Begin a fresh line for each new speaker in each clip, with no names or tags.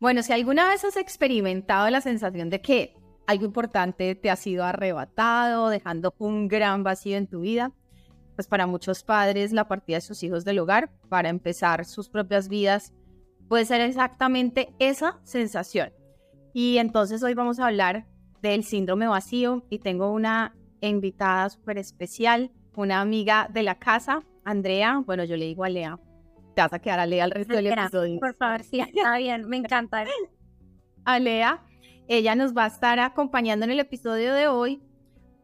Bueno, si alguna vez has experimentado la sensación de que algo importante te ha sido arrebatado, dejando un gran vacío en tu vida, pues para muchos padres la partida de sus hijos del hogar para empezar sus propias vidas puede ser exactamente esa sensación. Y entonces hoy vamos a hablar del síndrome vacío y tengo una invitada súper especial, una amiga de la casa, Andrea. Bueno, yo le digo a. Te vas a quedar a Lea el resto del episodio.
Por favor, sí, está bien, me encanta.
A Lea, ella nos va a estar acompañando en el episodio de hoy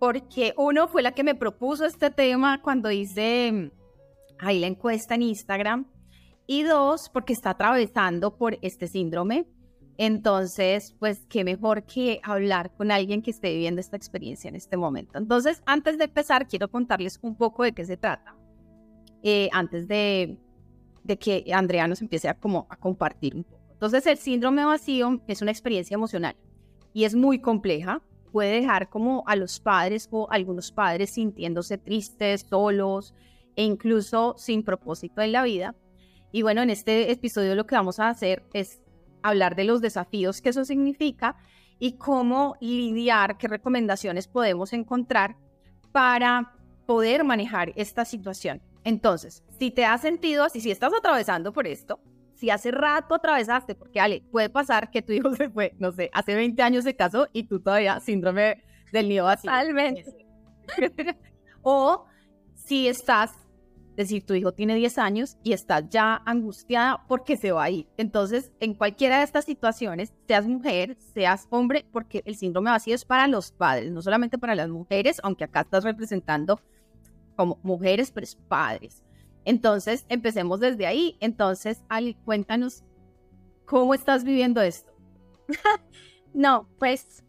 porque uno fue la que me propuso este tema cuando hice mm, ahí la encuesta en Instagram y dos, porque está atravesando por este síndrome. Entonces, pues qué mejor que hablar con alguien que esté viviendo esta experiencia en este momento. Entonces, antes de empezar, quiero contarles un poco de qué se trata. Eh, antes de, de, que Andrea nos empiece a, como, a compartir un poco. Entonces, el síndrome vacío es una experiencia emocional y es muy compleja. Puede dejar como a los padres o algunos padres sintiéndose tristes, solos e incluso sin propósito en la vida y bueno, en este episodio lo que vamos a hacer es hablar de los desafíos que eso significa y cómo lidiar, qué recomendaciones podemos encontrar para poder manejar esta situación. Entonces, si te has sentido así, si estás atravesando por esto, si hace rato atravesaste, porque Ale, puede pasar que tu hijo se fue, no sé, hace 20 años se casó y tú todavía síndrome del nido así.
Totalmente.
o si estás es decir, tu hijo tiene 10 años y estás ya angustiada porque se va a ir. Entonces, en cualquiera de estas situaciones, seas mujer, seas hombre, porque el síndrome vacío es para los padres, no solamente para las mujeres, aunque acá estás representando como mujeres, pero es padres. Entonces, empecemos desde ahí. Entonces, Ali, cuéntanos cómo estás viviendo esto.
no, pues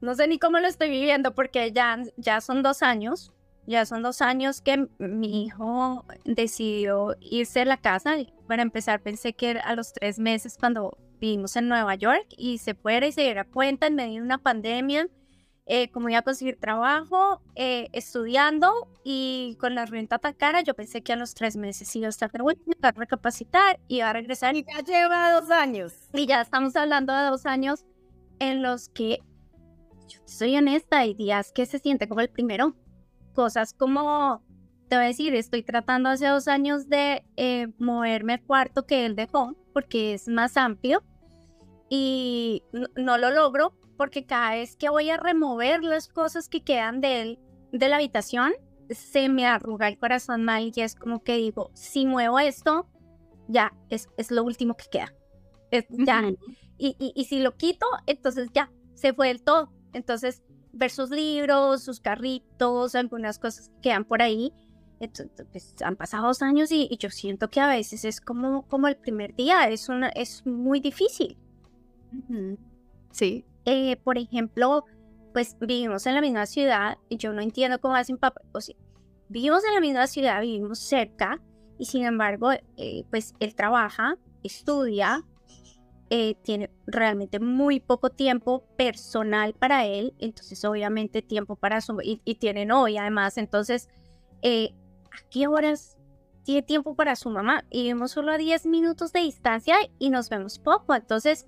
no sé ni cómo lo estoy viviendo porque ya, ya son dos años ya son dos años que mi hijo decidió irse de la casa. Para empezar, pensé que a los tres meses cuando vivimos en Nueva York y se fuera y se diera cuenta en medio de una pandemia, eh, como iba a conseguir trabajo, eh, estudiando y con la renta tan cara, yo pensé que a los tres meses iba a estar bueno, a recapacitar y iba a regresar.
Y ya lleva dos años.
Y ya estamos hablando de dos años en los que, yo soy honesta, hay días que se siente como el primero cosas como, te voy a decir, estoy tratando hace dos años de eh, moverme al cuarto que él dejó porque es más amplio y no, lo logro porque cada vez que voy a remover las cosas que quedan de él, de la habitación, se me arruga el corazón mal y es como que digo, si muevo esto, ya, es, es lo último que queda. ya. y, y, y, si lo quito, entonces ya, se fue del todo. Entonces, ver sus libros, sus carritos, algunas cosas que quedan por ahí. Entonces, pues, han pasado dos años y, yo siento que a veces es como, como el primer día, es, una, es muy difícil.
Sí.
Eh, por ejemplo, pues vivimos en la misma ciudad y yo no entiendo cómo hacen papá. O sea, vivimos en la misma ciudad, vivimos cerca y sin embargo, eh, pues él trabaja, estudia, eh, tiene realmente muy poco tiempo personal para él, entonces obviamente tiempo para su, y, y tiene novia además, entonces, eh, ¿a qué horas tiene tiempo para su mamá? Y vivimos solo a 10 minutos de distancia y nos vemos poco, entonces,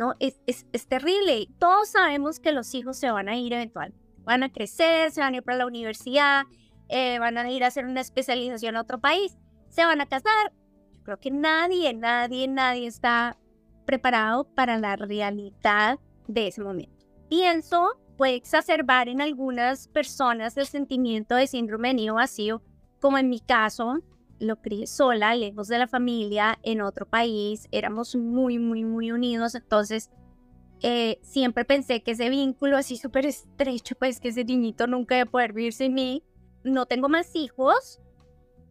no, es, es, es terrible. Todos sabemos que los hijos se van a ir eventualmente, van a crecer, se van a ir para la universidad, eh, van a ir a hacer una especialización a otro país, se van a casar. Yo creo que nadie, nadie, nadie está preparado para la realidad de ese momento. Pienso puede exacerbar en algunas personas el sentimiento de síndrome de nido vacío, como en mi caso, lo crié sola, lejos de la familia, en otro país, éramos muy, muy, muy unidos, entonces eh, siempre pensé que ese vínculo así súper estrecho, pues que ese niñito nunca iba a poder vivir sin mí. No tengo más hijos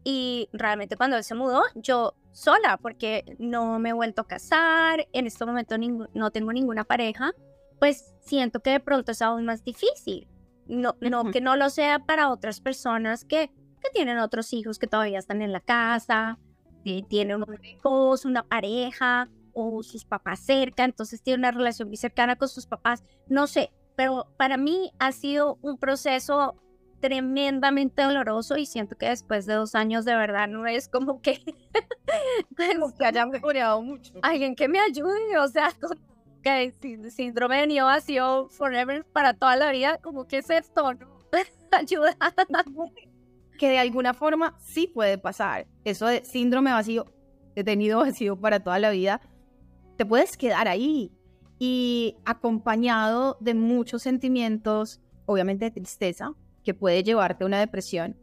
y realmente cuando él se mudó, yo sola porque no me he vuelto a casar, en este momento no tengo ninguna pareja, pues siento que de pronto es aún más difícil. No, no que no lo sea para otras personas que, que tienen otros hijos que todavía están en la casa, que tienen un esposo, una pareja o sus papás cerca, entonces tiene una relación muy cercana con sus papás, no sé, pero para mí ha sido un proceso tremendamente doloroso y siento que después de dos años de verdad no es como que,
como que haya mejorado mucho.
Alguien que me ayude, o sea, que síndrome de nido vacío forever para toda la vida, como que es esto, ¿no? Ayuda.
Que de alguna forma sí puede pasar. Eso de síndrome vacío, de nido vacío para toda la vida, te puedes quedar ahí y acompañado de muchos sentimientos, obviamente de tristeza, que puede llevarte a una depresión,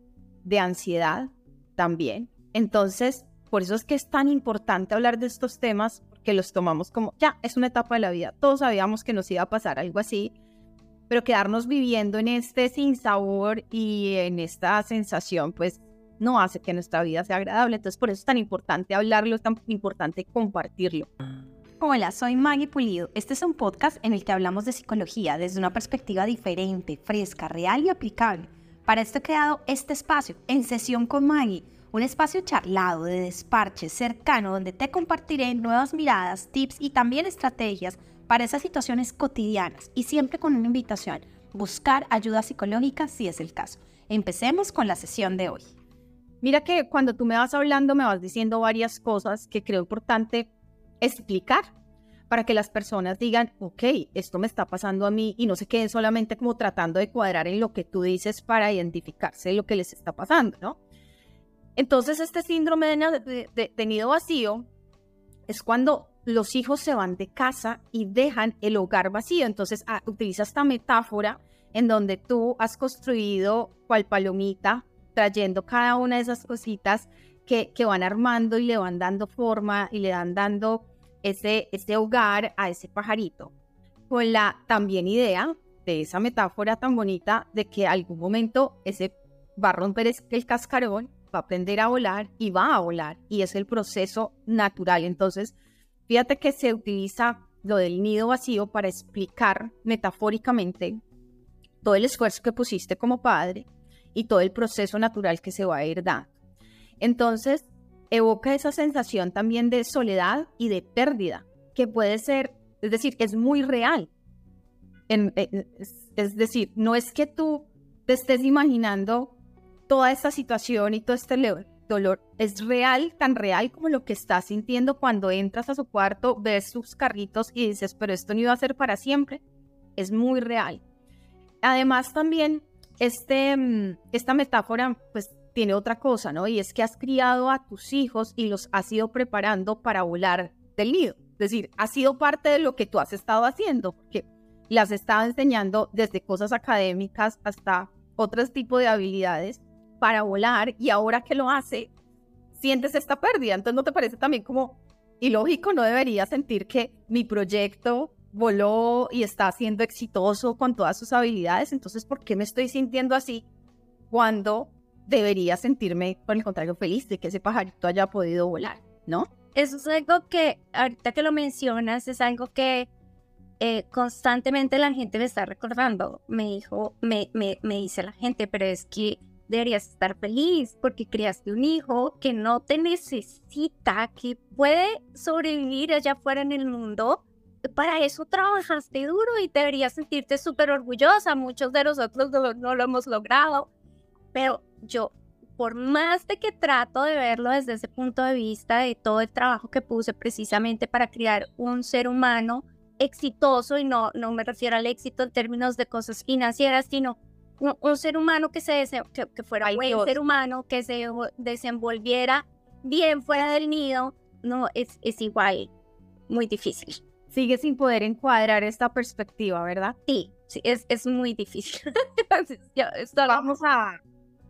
de ansiedad también. Entonces, por eso es que es tan importante hablar de estos temas, que los tomamos como, ya, es una etapa de la vida, todos sabíamos que nos iba a pasar algo así, pero quedarnos viviendo en este sinsabor y en esta sensación, pues no hace que nuestra vida sea agradable. Entonces, por eso es tan importante hablarlo, es tan importante compartirlo.
Hola, soy Maggie Pulido. Este es un podcast en el que hablamos de psicología desde una perspectiva diferente, fresca, real y aplicable. Para esto he creado este espacio, En Sesión con Maggie, un espacio charlado, de desparche, cercano, donde te compartiré nuevas miradas, tips y también estrategias para esas situaciones cotidianas y siempre con una invitación, buscar ayuda psicológica si es el caso. Empecemos con la sesión de hoy.
Mira que cuando tú me vas hablando me vas diciendo varias cosas que creo importante explicar para que las personas digan, ok, esto me está pasando a mí y no se queden solamente como tratando de cuadrar en lo que tú dices para identificarse lo que les está pasando, ¿no? Entonces este síndrome de, nido vacío es cuando los hijos se van de casa y dejan el hogar vacío. Entonces ah, utiliza esta metáfora en donde tú has construido cual palomita, trayendo cada una de esas cositas que, van armando y le van dando forma y le dan dando ese, ese hogar a ese pajarito. Con la también idea de esa metáfora tan bonita de que algún momento ese va a romper el cascarón, va a aprender a volar y va a volar. Y es el proceso natural. Entonces, fíjate que se utiliza lo del nido vacío para explicar metafóricamente todo el esfuerzo que pusiste como padre y todo el proceso natural que se va a ir dando. Entonces, evoca esa sensación también de soledad y de pérdida, que puede ser, es decir, es muy real. Eh, es, decir, no es que tú te estés imaginando toda esta situación y todo este dolor, es real, tan real como lo que estás sintiendo cuando entras a su cuarto, ves sus carritos y dices, pero esto no iba a ser para siempre. Es muy real. Además, también este, mm, esta metáfora, pues tiene otra cosa, ¿no? Y es que has criado a tus hijos y los has ido preparando para volar del nido. Es decir, ha sido parte de lo que tú has estado haciendo, porque las estado enseñando desde cosas académicas hasta otros tipos de habilidades para volar y ahora que lo hace, sientes esta pérdida. Entonces, ¿no te parece también como ilógico? No debería sentir que mi proyecto voló y está siendo exitoso con todas sus habilidades. Entonces, ¿por qué me estoy sintiendo así cuando debería sentirme, por el contrario, feliz de que ese pajarito haya podido volar, ¿no?
Eso es algo que, ahorita que lo mencionas, es algo que eh, constantemente la gente me está recordando. Me dijo, me, me, me dice la gente, pero es que deberías estar feliz porque criaste un hijo que no te necesita, que puede sobrevivir allá afuera en el mundo. Para eso trabajaste duro y deberías sentirte súper orgullosa. Muchos de nosotros no lo hemos logrado, pero yo, por más de que trato de verlo desde ese punto de vista de todo el trabajo que puse precisamente para crear un ser humano exitoso, y no, no me refiero al éxito en términos de cosas financieras, sino un, ser humano que, se que, fuera un ser humano, que se desenvolviera bien fuera del nido, no, es, es igual, muy difícil.
Sigue sin poder encuadrar esta perspectiva, ¿verdad?
Sí, sí, es, es muy difícil.
Vamos a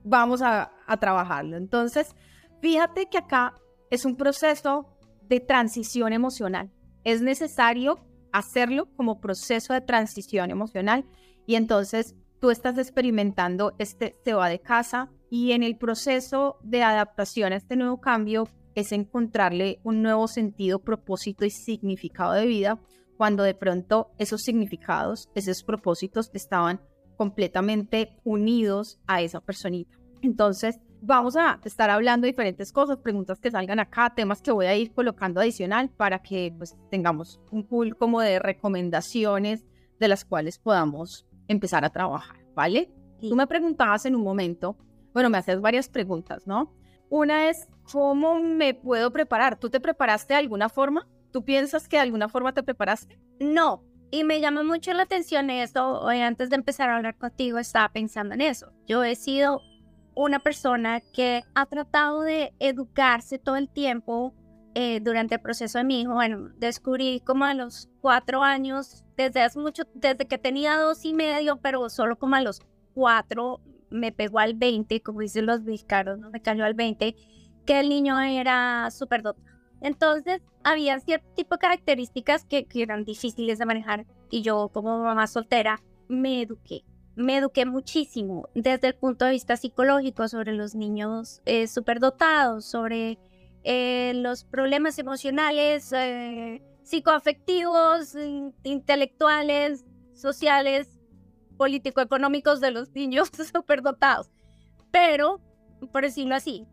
vamos a, trabajarlo. Entonces, fíjate que acá es un proceso de transición emocional. Es necesario hacerlo como proceso de transición emocional y entonces tú estás experimentando este se va de casa y en el proceso de adaptación a este nuevo cambio es encontrarle un nuevo sentido, propósito y significado de vida cuando de pronto esos significados, esos propósitos estaban completamente unidos a esa personita. Entonces, vamos a estar hablando de diferentes cosas, preguntas que salgan acá, temas que voy a ir colocando adicional para que pues tengamos un pool como de recomendaciones de las cuales podamos empezar a trabajar, ¿vale? Tú me preguntabas en un momento, bueno, me haces varias preguntas, ¿no? Una es, ¿cómo me puedo preparar? ¿Tú te preparaste de alguna forma? ¿Tú piensas que de alguna forma te preparaste?
No, y me llama mucho la atención esto. Hoy antes de empezar a hablar contigo estaba pensando en eso. Yo he sido una persona que ha tratado de educarse todo el tiempo eh, durante el proceso de mi hijo. Bueno, descubrí como a los cuatro años, desde hace mucho, desde que tenía dos y medio, pero solo como a los cuatro me pegó al 20, como dicen los mexicanos, ¿no? me cayó al 20, que el niño era súper dotado. Entonces, había cierto tipo de características que, que, eran difíciles de manejar y yo como mamá soltera me eduqué. Me eduqué muchísimo desde el punto de vista psicológico sobre los niños eh, superdotados, sobre eh, los problemas emocionales, eh, psicoafectivos, intelectuales, sociales, político-económicos de los niños superdotados. Pero, por decirlo así.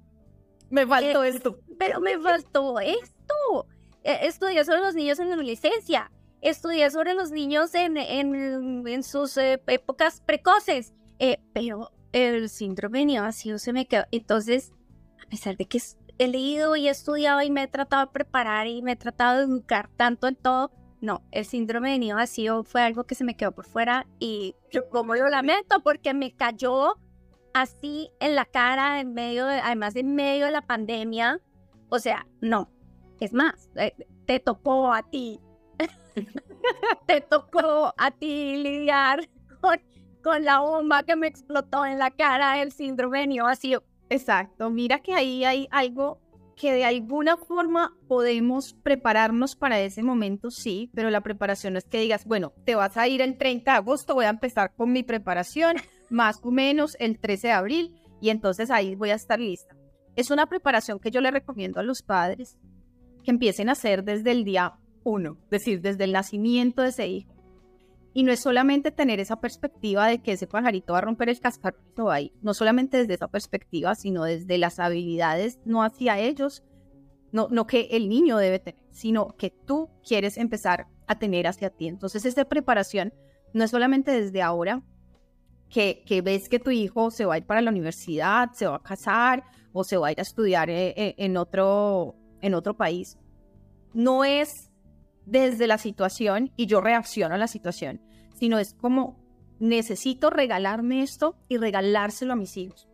Me faltó esto.
Pero me faltó esto. E, estudié sobre los niños en la adolescencia. Estudié sobre los niños en, en, en sus eh, épocas precoces. Eh, pero el síndrome neonacio se me quedó. Entonces, a pesar de que he leído y he estudiado y me he tratado de preparar y me he tratado de educar tanto en todo, no, el síndrome de nido vacío fue algo que se me quedó por fuera y como lo lamento porque me cayó así en la cara en medio de, además en medio de la pandemia. O sea, no. Es más, eh, te tocó a ti. te tocó a ti lidiar con, la bomba que me explotó en la cara el síndrome de nido vacío.
Exacto. Mira que ahí hay algo que de alguna forma podemos prepararnos para ese momento, sí, pero la preparación no es que digas, bueno, te vas a ir el 30 de agosto, voy a empezar con mi preparación, más o menos el 13 de abril, y entonces ahí voy a estar lista. Es una preparación que yo le recomiendo a los padres que empiecen a hacer desde el día uno, es decir, desde el nacimiento de ese hijo. Y no es solamente tener esa perspectiva de que ese pajarito va a romper el cascarón ahí, no solamente desde esa perspectiva, sino desde las habilidades, no hacia ellos, no, no que el niño debe tener, sino que tú quieres empezar a tener hacia ti. Entonces, esta preparación no es solamente desde ahora, que, que, ves que tu hijo se va a ir para la universidad, se va a casar o se va a ir a estudiar eh, eh, en, otro, en otro país. No es desde la situación y yo reacciono a la situación, sino es como necesito regalarme esto y regalárselo a mis hijos.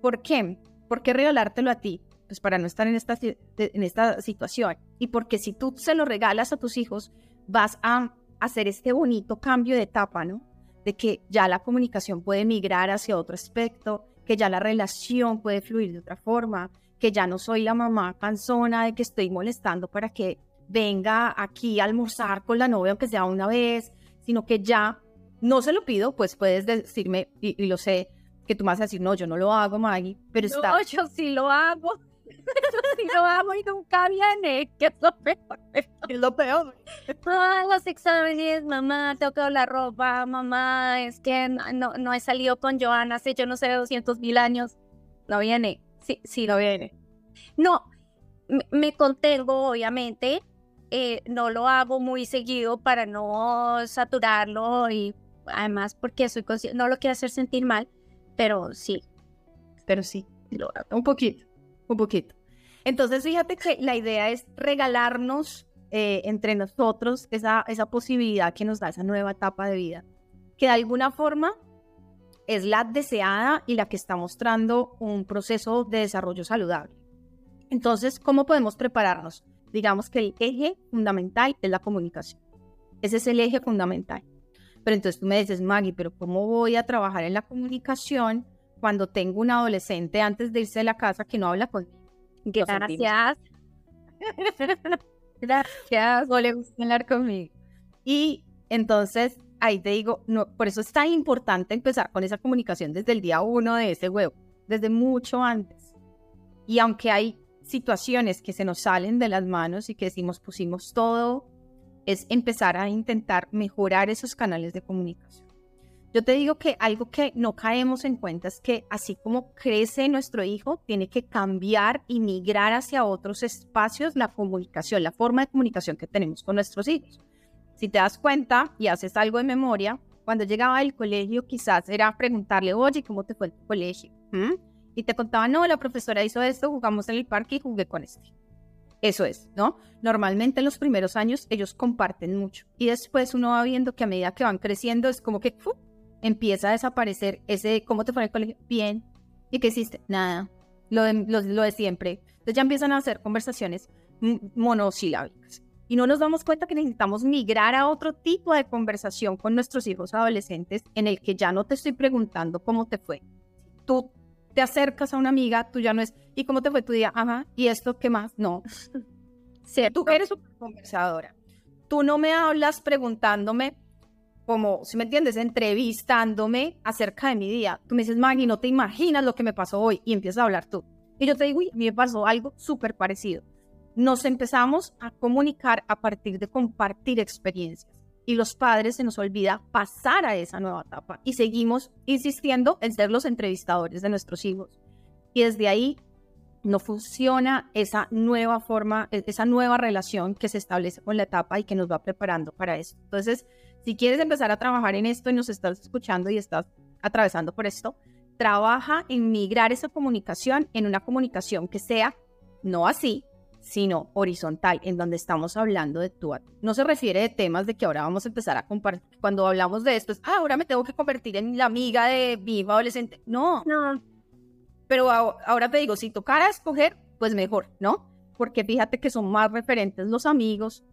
¿Por qué? ¿Por qué regalártelo a ti? Pues para no estar en esta, en esta situación. Y porque si tú se lo regalas a tus hijos, vas a hacer este bonito cambio de etapa, ¿no? De que ya la comunicación puede migrar hacia otro aspecto, que ya la relación puede fluir de otra forma, que ya no soy la mamá cansona de que estoy molestando para que venga aquí a almorzar con la novia, aunque sea una vez, sino que ya no se lo pido, pues puedes decirme, y, lo sé, que tú me vas a decir, no, yo no lo hago, Maggie, pero
no,
está...
yo sí lo hago. Yo sí lo hago y nunca viene, que es lo peor.
Es lo peor.
Todos los exámenes, mamá, tengo que la ropa, mamá, es que no, no he salido con Joana hace yo no sé 200 mil años. No viene. Sí, sí, no viene. No, me contengo, obviamente, eh, no lo hago muy seguido para no saturarlo y además porque soy no lo quiero hacer sentir mal, pero sí.
Pero sí, un poquito, un poquito. Entonces fíjate que la idea es regalarnos eh, entre nosotros esa, esa posibilidad que nos da esa nueva etapa de vida, que de alguna forma es la deseada y la que está mostrando un proceso de desarrollo saludable. Entonces, ¿cómo podemos prepararnos? Digamos que el eje fundamental es la comunicación. Ese es el eje fundamental. Pero entonces tú me dices, Maggie, pero ¿cómo voy a trabajar en la comunicación cuando tengo un adolescente antes de irse de la casa que no habla conmigo?
Gracias.
Gracias. No le gusta hablar conmigo. Y entonces ahí te digo, no, por eso es tan importante empezar con esa comunicación desde el día uno de ese huevo, desde mucho antes. Y aunque hay situaciones que se nos salen de las manos y que decimos pusimos todo, es empezar a intentar mejorar esos canales de comunicación. Yo te digo que algo que no caemos en cuenta es que así como crece nuestro hijo, tiene que cambiar y migrar hacia otros espacios la comunicación, la forma de comunicación que tenemos con nuestros hijos. Si te das cuenta y haces algo de memoria, cuando llegaba del colegio quizás era preguntarle, oye, ¿cómo te fue tu colegio? ¿Mm? Y te contaba, no, la profesora hizo esto, jugamos en el parque y jugué con este. Eso es, ¿no? Normalmente en los primeros años ellos comparten mucho y después uno va viendo que a medida que van creciendo es como que empieza a desaparecer ese, ¿cómo te fue en el colegio? Bien. ¿Y qué hiciste? Nada. Lo de, lo, de siempre. Entonces ya empiezan a hacer conversaciones monosilábicas. Y no nos damos cuenta que necesitamos migrar a otro tipo de conversación con nuestros hijos adolescentes en el que ya no te estoy preguntando cómo te fue. Tú te acercas a una amiga, tú ya no es, ¿y cómo te fue tu día? Ajá, ¿y esto qué más? No. Tú eres una conversadora. Tú no me hablas preguntándome, como, si me entiendes, entrevistándome acerca de mi día. Tú me dices, Maggie, no te imaginas lo que me pasó hoy y empiezas a hablar tú. Y yo te digo, uy, a mí me pasó algo súper parecido. Nos empezamos a comunicar a partir de compartir experiencias y los padres se nos olvida pasar a esa nueva etapa y seguimos insistiendo en ser los entrevistadores de nuestros hijos. Y desde ahí no funciona esa nueva forma, e, esa nueva relación que se establece con la etapa y que nos va preparando para eso. Entonces, si quieres empezar a trabajar en esto y nos estás escuchando y estás atravesando por esto, trabaja en migrar esa comunicación en una comunicación que sea no así, sino horizontal, en donde estamos hablando de tú a tú. No se refiere de temas de que ahora vamos a empezar a compartir. Cuando hablamos de esto, es, ah, ahora me tengo que convertir en la amiga de mi hijo adolescente. No.
No.
Pero ahora te digo, si tocara escoger, pues mejor, ¿no? Porque fíjate que son más referentes los amigos,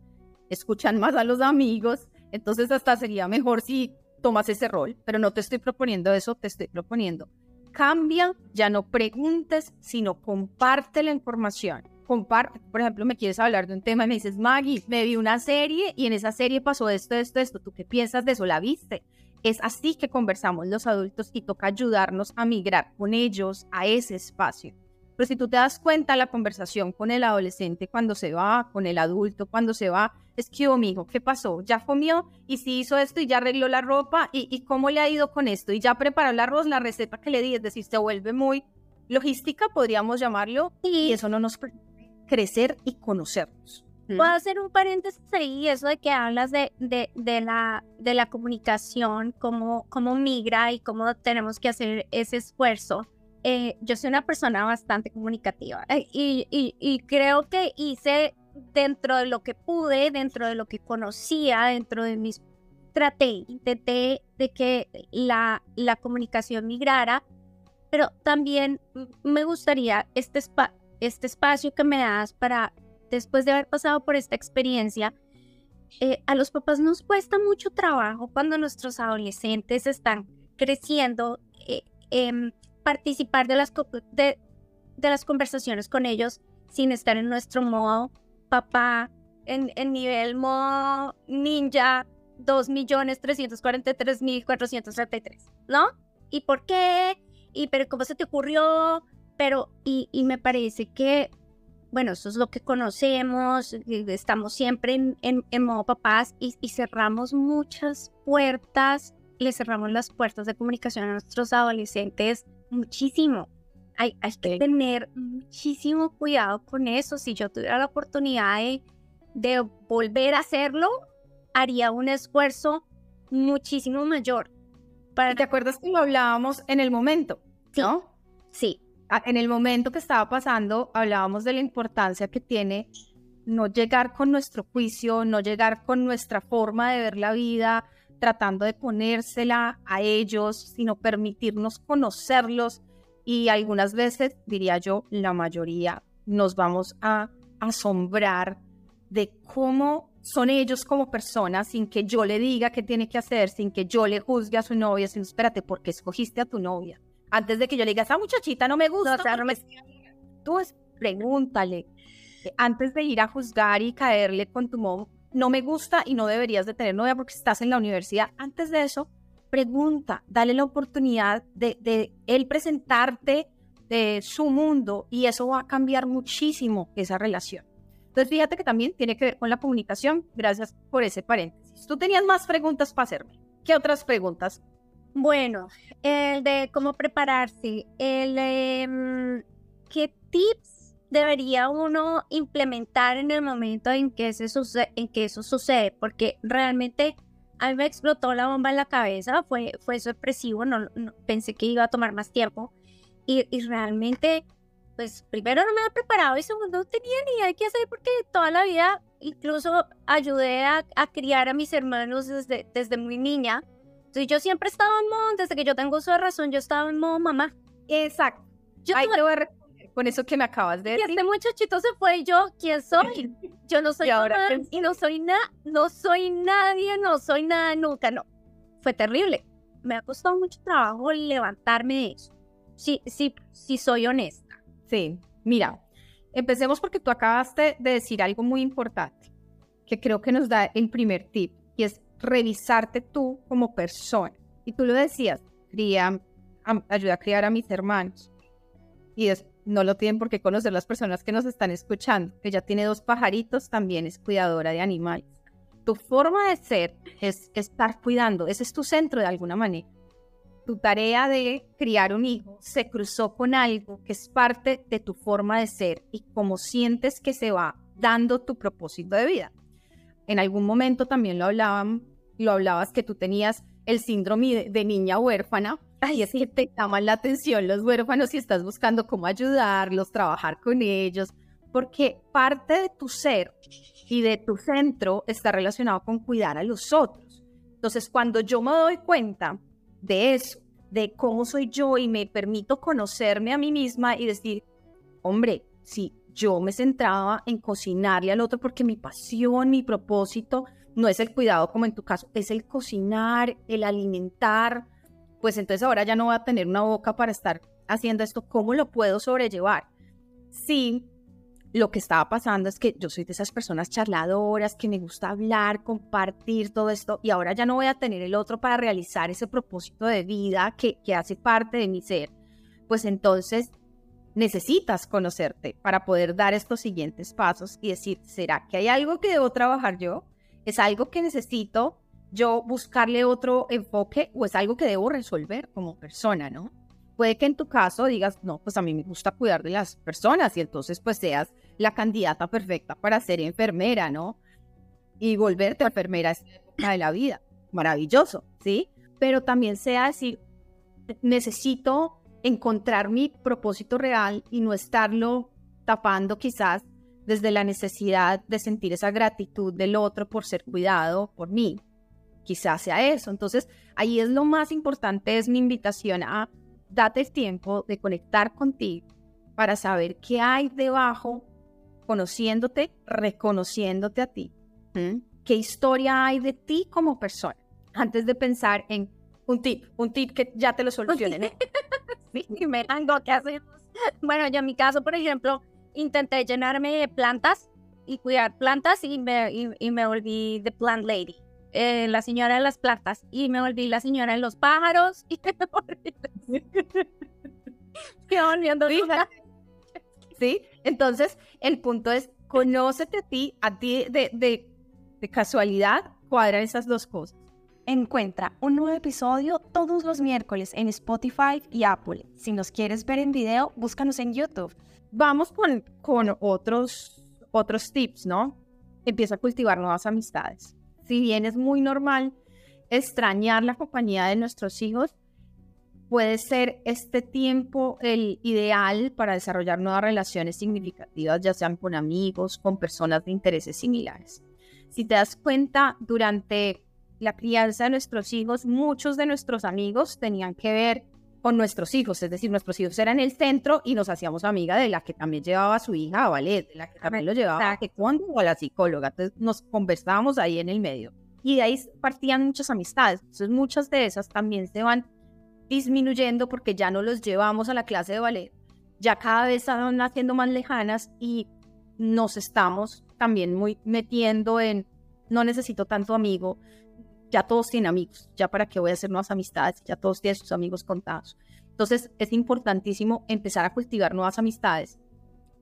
escuchan más a los amigos, entonces hasta sería mejor si tomas ese rol, pero no te estoy proponiendo eso, te estoy proponiendo. Cambia, ya no preguntes, sino comparte la información comparte, por ejemplo, me quieres hablar de un tema y me dices, Maggie, me vi una serie y en esa serie pasó esto, esto, esto, ¿tú qué piensas de eso? ¿La viste? Es así que conversamos los adultos y toca ayudarnos a migrar con ellos a ese espacio. Pero si tú te das cuenta, la conversación con el adolescente cuando se va, con el adulto cuando se va, es que, oh, mijo, ¿qué pasó? ¿Ya comió? ¿Y si hizo esto y ya arregló la ropa? ¿Y, ¿Y cómo le ha ido con esto? ¿Y ya preparó el arroz, la receta que le di? Es decir, se vuelve muy logística, podríamos llamarlo, y eso no nos crecer y conocernos.
Puedo hacer un paréntesis ahí, eso de que hablas de, de, de la, de la comunicación, cómo, cómo migra y cómo tenemos que hacer ese esfuerzo. Eh, yo soy una persona bastante comunicativa eh, y, y, y, creo que hice dentro de lo que pude, dentro de lo que conocía, dentro de mis... Traté, intenté de que la, la comunicación migrara, pero también me gustaría este, espacio este espacio que me das para, después de haber pasado por esta experiencia, eh, a los papás nos cuesta mucho trabajo cuando nuestros adolescentes están creciendo, eh, em, participar de las, de, las conversaciones con ellos sin estar en nuestro modo papá, en, en nivel modo ninja 2.343.433, ¿no? ¿Y por qué? ¿Y pero cómo se te ocurrió? Pero y, me parece que, bueno, eso es lo que conocemos, estamos siempre en, en, modo papás y, cerramos muchas puertas, le cerramos las puertas de comunicación a nuestros adolescentes muchísimo. Hay, hay que tener muchísimo cuidado con eso. Si yo tuviera la oportunidad de, de volver a hacerlo, haría un esfuerzo muchísimo mayor.
Para... ¿Te acuerdas que lo hablábamos en el momento? ¿no?
Sí
en el momento que estaba pasando, hablábamos de la importancia que tiene no llegar con nuestro juicio, no llegar con nuestra forma de ver la vida, tratando de ponérsela a ellos, sino permitirnos conocerlos y algunas veces, diría yo, la mayoría, nos vamos a asombrar de cómo son ellos como personas sin que yo le diga qué tiene que hacer, sin que yo le juzgue a su novia, sin espérate, ¿por qué escogiste a tu novia? Antes de que yo le diga, esa muchachita no me gusta. No, o sea, no me... Tú pregúntale, eh, antes de ir a juzgar y caerle con tu modo, no me gusta y no deberías de tener novia porque estás en la universidad. Antes de eso, pregunta, dale la oportunidad de, de él presentarte de su mundo y eso va a cambiar muchísimo esa relación. Entonces, fíjate que también tiene que ver con la comunicación. Gracias por ese paréntesis. Tú tenías más preguntas para hacerme. ¿Qué otras preguntas
bueno, el de cómo prepararse, el em, qué tips debería uno implementar en el momento en que, eso sucede, porque realmente a mí me explotó la bomba en la cabeza, fue, fue sorpresivo, no, pensé que iba a tomar más tiempo y, y, realmente, pues primero no me había preparado y segundo no tenía ni idea de qué hacer porque toda la vida incluso ayudé a, a criar a mis hermanos desde, desde muy niña. Entonces yo siempre estaba en modo, desde que yo tengo uso de razón, yo estaba en modo mamá.
Exacto. Yo Ahí te voy a responder con eso que me acabas de decir.
Y este muchachito se fue y yo, ¿quién soy? Yo no soy y, ahora y no soy nada, no soy nadie, no soy nada nunca, no. Fue terrible. Me ha costado mucho trabajo levantarme de eso. Sí, sí, sí soy honesta.
Sí, mira, empecemos porque tú acabaste de decir algo muy importante, que creo que nos da el primer tip, y es revisarte tú como persona. Y tú lo decías, cría, ayuda a criar a mis hermanos. Y es, no lo tienen por qué conocer las personas que nos están escuchando. Ella tiene dos pajaritos, también es cuidadora de animales. Tu forma de ser es estar cuidando, ese es tu centro de alguna manera. Tu tarea de criar un hijo se cruzó con algo que es parte de tu forma de ser y cómo sientes que se va dando tu propósito de vida. En algún momento también lo hablaban, lo hablabas que tú tenías el síndrome de, niña huérfana, y es que te llaman la atención los huérfanos y estás buscando cómo ayudarlos, trabajar con ellos, porque parte de tu ser y de tu centro está relacionado con cuidar a los otros. Entonces, cuando yo me doy cuenta de eso, de cómo soy yo y me permito conocerme a mí misma y decir, hombre, si yo me centraba en cocinarle al otro porque mi pasión, mi propósito no es el cuidado como en tu caso, es el cocinar, el alimentar, pues entonces ahora ya no voy a tener una boca para estar haciendo esto, ¿cómo lo puedo sobrellevar? Sí, lo que estaba pasando es que yo soy de esas personas charladoras, que me gusta hablar, compartir todo esto, y ahora ya no voy a tener el otro para realizar ese propósito de vida que, que hace parte de mi ser. Pues entonces necesitas conocerte para poder dar estos siguientes pasos y decir, ¿será que hay algo que debo trabajar yo? ¿Es algo que necesito yo buscarle otro enfoque o es algo que debo resolver como persona, ¿no? Puede que en tu caso digas, no, pues a mí me gusta cuidar de las personas y entonces pues seas la candidata perfecta para ser enfermera, ¿no? Y volverte enfermera es la época de la vida. Maravilloso, ¿sí? Pero también sea decir, necesito encontrar mi propósito real y no estarlo tapando quizás desde la necesidad de sentir esa gratitud del otro por ser cuidado por mí quizás sea eso. Entonces, ahí es lo más importante, es mi invitación a date el tiempo de conectar contigo para saber qué hay debajo, conociéndote, reconociéndote a ti. ¿Qué historia hay de ti como persona? Antes de pensar en un tip, un tip que ya te lo solucione.
sí, me tengo ¿qué hacemos? Bueno, yo en mi caso, por ejemplo, intenté llenarme de plantas y cuidar plantas y me, y me volví the plant lady. Eh, la señora de las plantas y me volví la señora de los pájaros y me volví
volviendo ¿Sí? sí, entonces el punto es conócete a ti, a ti de, de, de casualidad cuadran esas dos cosas.
Encuentra un nuevo episodio todos los miércoles en Spotify y Apple. Si nos quieres ver en video, búscanos en YouTube.
Vamos con, con otros, otros tips, ¿no? Empieza a cultivar nuevas amistades si bien es muy normal extrañar la compañía de nuestros hijos, puede ser este tiempo el ideal para desarrollar nuevas relaciones significativas, ya sean con amigos, con personas de intereses similares. Si te das cuenta, durante la crianza de nuestros hijos, muchos de nuestros amigos tenían que ver con nuestros hijos, es decir, nuestros hijos eran el centro y nos hacíamos amiga de la que también llevaba a su hija a ballet, de la que también lo llevaba a taekwondo o a la psicóloga, entonces nos conversábamos ahí en el medio y de ahí partían muchas amistades, entonces muchas de esas también se van disminuyendo porque ya no los llevamos a la clase de ballet, ya cada vez están haciendo más lejanas y nos estamos también muy metiendo en no necesito tanto amigo, ya todos tienen amigos, ya para qué voy a hacer nuevas amistades, ya todos tienen sus amigos contados. Entonces es importantísimo empezar a cultivar nuevas amistades,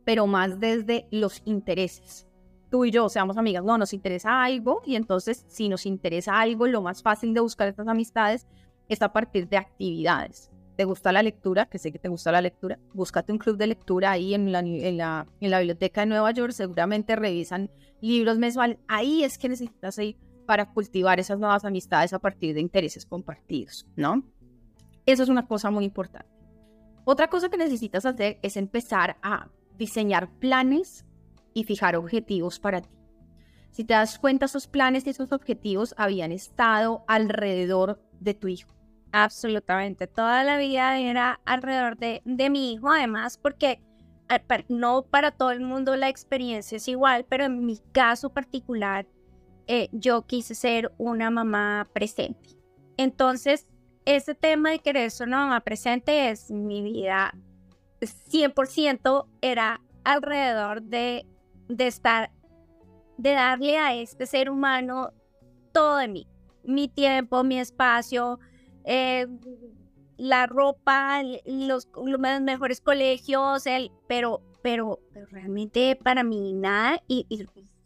pero más desde los intereses. Tú y yo seamos amigas, no, nos interesa algo y entonces si nos interesa algo, lo más fácil de buscar estas amistades es a partir de actividades. ¿Te gusta la lectura? Que sé que te gusta la lectura. Búscate un club de lectura ahí en la, en la, en la biblioteca de Nueva York. Seguramente revisan libros mensuales. Ahí es que necesitas ir para cultivar esas nuevas amistades a partir de intereses compartidos, ¿no? Eso es una cosa muy importante. Otra cosa que necesitas hacer es empezar a diseñar planes y fijar objetivos para ti. Si te das cuenta, esos planes y esos objetivos habían estado alrededor de tu hijo.
Absolutamente, toda la vida era alrededor de, de mi hijo, además, porque no para todo el mundo la experiencia es igual, pero en mi caso particular, eh, yo quise ser una mamá presente. Entonces, ese tema de querer ser una mamá presente es mi vida 100% era alrededor de, de estar, de darle a este ser humano todo de mí, mi tiempo, mi espacio, eh, la ropa, los, los, mejores colegios, el, pero, pero, realmente para mí nada y,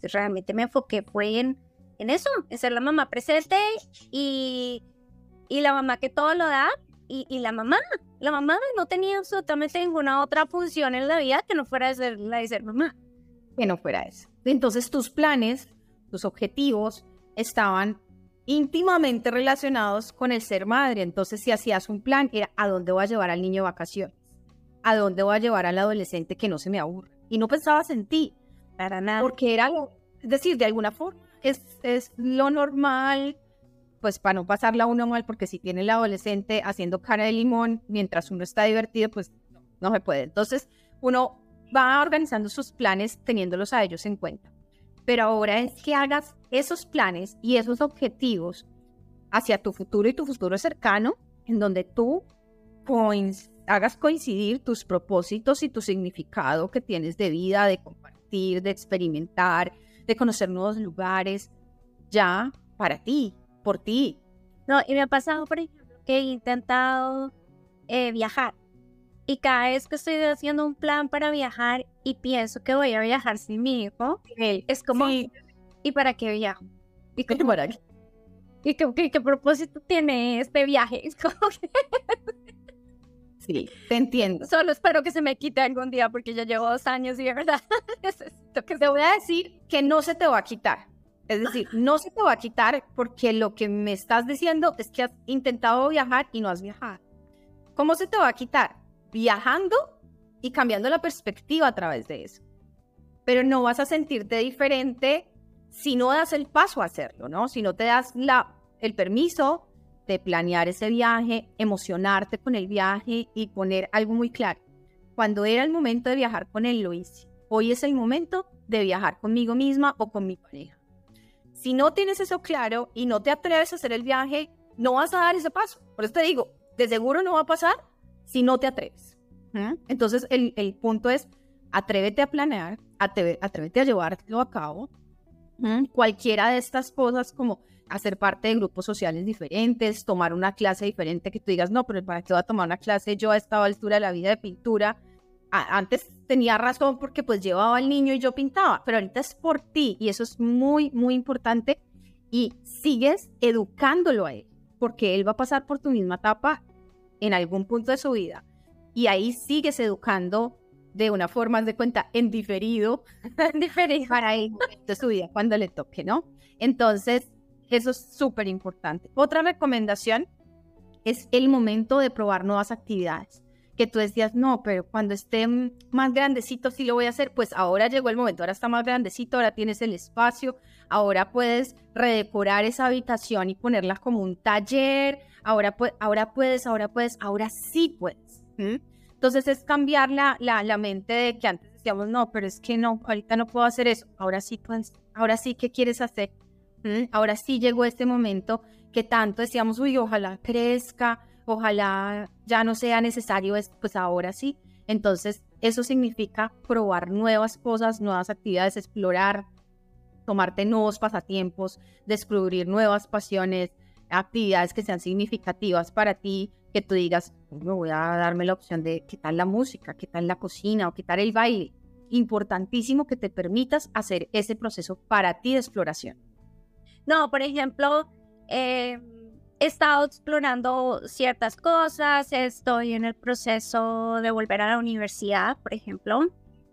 realmente me enfoqué fue en, en eso, en ser la mamá presente y, y la mamá que todo lo da y, y, la mamá. La mamá no tenía absolutamente ninguna otra función en la vida que no fuera ser, la de ser mamá.
Que no fuera eso. Entonces tus planes, tus objetivos estaban íntimamente relacionados con el ser madre. Entonces, si hacías un plan, era a dónde voy a llevar al niño de vacaciones, a dónde voy a llevar al adolescente que no se me aburre. Y no pensabas en ti.
Para nada.
Porque era, es decir, de alguna forma, es, es lo normal, pues para no pasarla uno mal, porque si tiene el adolescente haciendo cara de limón mientras uno está divertido, pues no, no se puede. Entonces, uno va organizando sus planes teniéndolos a ellos en cuenta. Pero ahora es que hagas esos planes y esos objetivos hacia tu futuro y tu futuro cercano, en donde tú hagas coincidir tus propósitos y tu significado que tienes de vida, de compartir, de experimentar, de conocer nuevos lugares, ya para ti, por ti.
No, y me ha pasado, por ejemplo, que he intentado eh, viajar y cada vez que estoy haciendo un plan para viajar y pienso que voy a viajar sin mi hijo, es como, ¿y para qué viajo? ¿Y, para qué? ¿Y qué, propósito tiene este viaje?
Sí, te entiendo.
Solo espero que se me quite algún día porque ya llevo dos años y de verdad
necesito que te voy a decir que no se te va a quitar. Es decir, no se te va a quitar porque lo que me estás diciendo es que has intentado viajar y no has viajado. ¿Cómo se te va a quitar? viajando y cambiando la perspectiva a través de eso. Pero no vas a sentirte diferente si no das el paso a hacerlo, ¿no? Si no te das la, el permiso de planear ese viaje, emocionarte con el viaje y poner algo muy claro. Cuando era el momento de viajar con él, lo hice. Hoy es el momento de viajar conmigo misma o con mi pareja. Si no tienes eso claro y no te atreves a hacer el viaje, no vas a dar ese paso. Por eso te digo, de seguro no va a pasar si no te atreves. Entonces, el, el, punto es, atrévete a planear, atrévete a llevarlo a cabo. Cualquiera de estas cosas como hacer parte de grupos sociales diferentes, tomar una clase diferente que tú digas, no, pero ¿para qué voy a tomar una clase yo a esta altura de la vida de pintura? antes tenía razón porque pues llevaba al niño y yo pintaba, pero ahorita es por ti y eso es muy, muy importante y sigues educándolo a él, porque él va a pasar por tu misma etapa en algún punto de su vida y ahí sigues educando de una forma de cuenta en diferido, diferido para el momento de su vida cuando le toque, ¿no? Entonces, eso es súper importante. Otra recomendación es el momento de probar nuevas actividades. Que tú decías, no, pero cuando esté más grandecito sí lo voy a hacer, pues ahora llegó el momento, ahora está más grandecito, ahora tienes el espacio, ahora puedes redecorar esa habitación y ponerla como un taller, ahora, ahora puedes, ahora puedes, ahora sí puedes. Entonces es cambiar la, la, mente de que antes decíamos, no, pero es que no, ahorita no puedo hacer eso, ahora sí puedes, ahora sí, ¿qué quieres hacer? Ahora sí llegó este momento que tanto decíamos, uy, ojalá crezca, ojalá ya no sea necesario, pues ahora sí. Entonces, eso significa probar nuevas cosas, nuevas actividades, explorar, tomarte nuevos pasatiempos, descubrir nuevas pasiones, actividades que sean significativas para ti, que tú digas, me voy a darme la opción de qué tal la música, qué tal la cocina o qué tal el baile. Importantísimo que te permitas hacer ese proceso para ti de exploración.
No, por ejemplo, eh, he estado explorando ciertas cosas, estoy en el proceso de volver a la universidad, por ejemplo.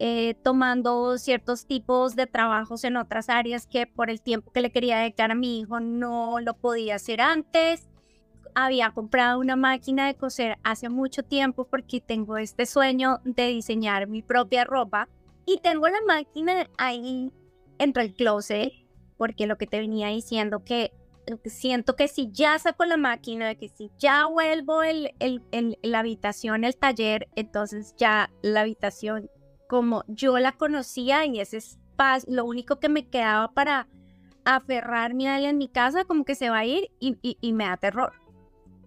eh, tomando ciertos tipos de trabajos en otras áreas que por el tiempo que le quería dedicar a mi hijo no lo podía hacer antes. Había comprado una máquina de coser hace mucho tiempo porque tengo este sueño de diseñar mi propia ropa y tengo la máquina ahí entre el closet porque lo que te venía diciendo que siento que si ya saco la máquina, que si ya vuelvo el, el, la habitación, el taller, entonces ya la habitación como yo la conocía y ese espacio, lo único que me quedaba para aferrarme a él en mi casa, como que se va a ir y, me da terror.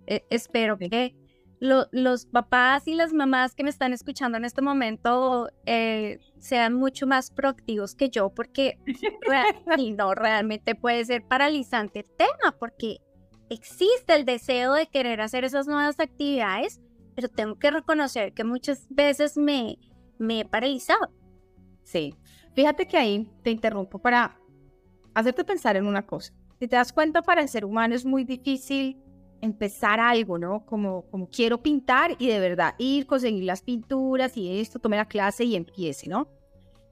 E, espero que los papás y las mamás que me están escuchando en este momento eh, sean mucho más proactivos que yo, porque y no, realmente puede ser paralizante el tema, porque existe el deseo de querer hacer esas nuevas actividades, pero tengo que reconocer que muchas veces me, me he paralizado.
Sí, fíjate que ahí te interrumpo para hacerte pensar en una cosa. Si te das cuenta, para el ser humano es muy difícil empezar algo, ¿no? Como, como quiero pintar y de verdad ir, conseguir las pinturas y esto, tome la clase y empiece, ¿no?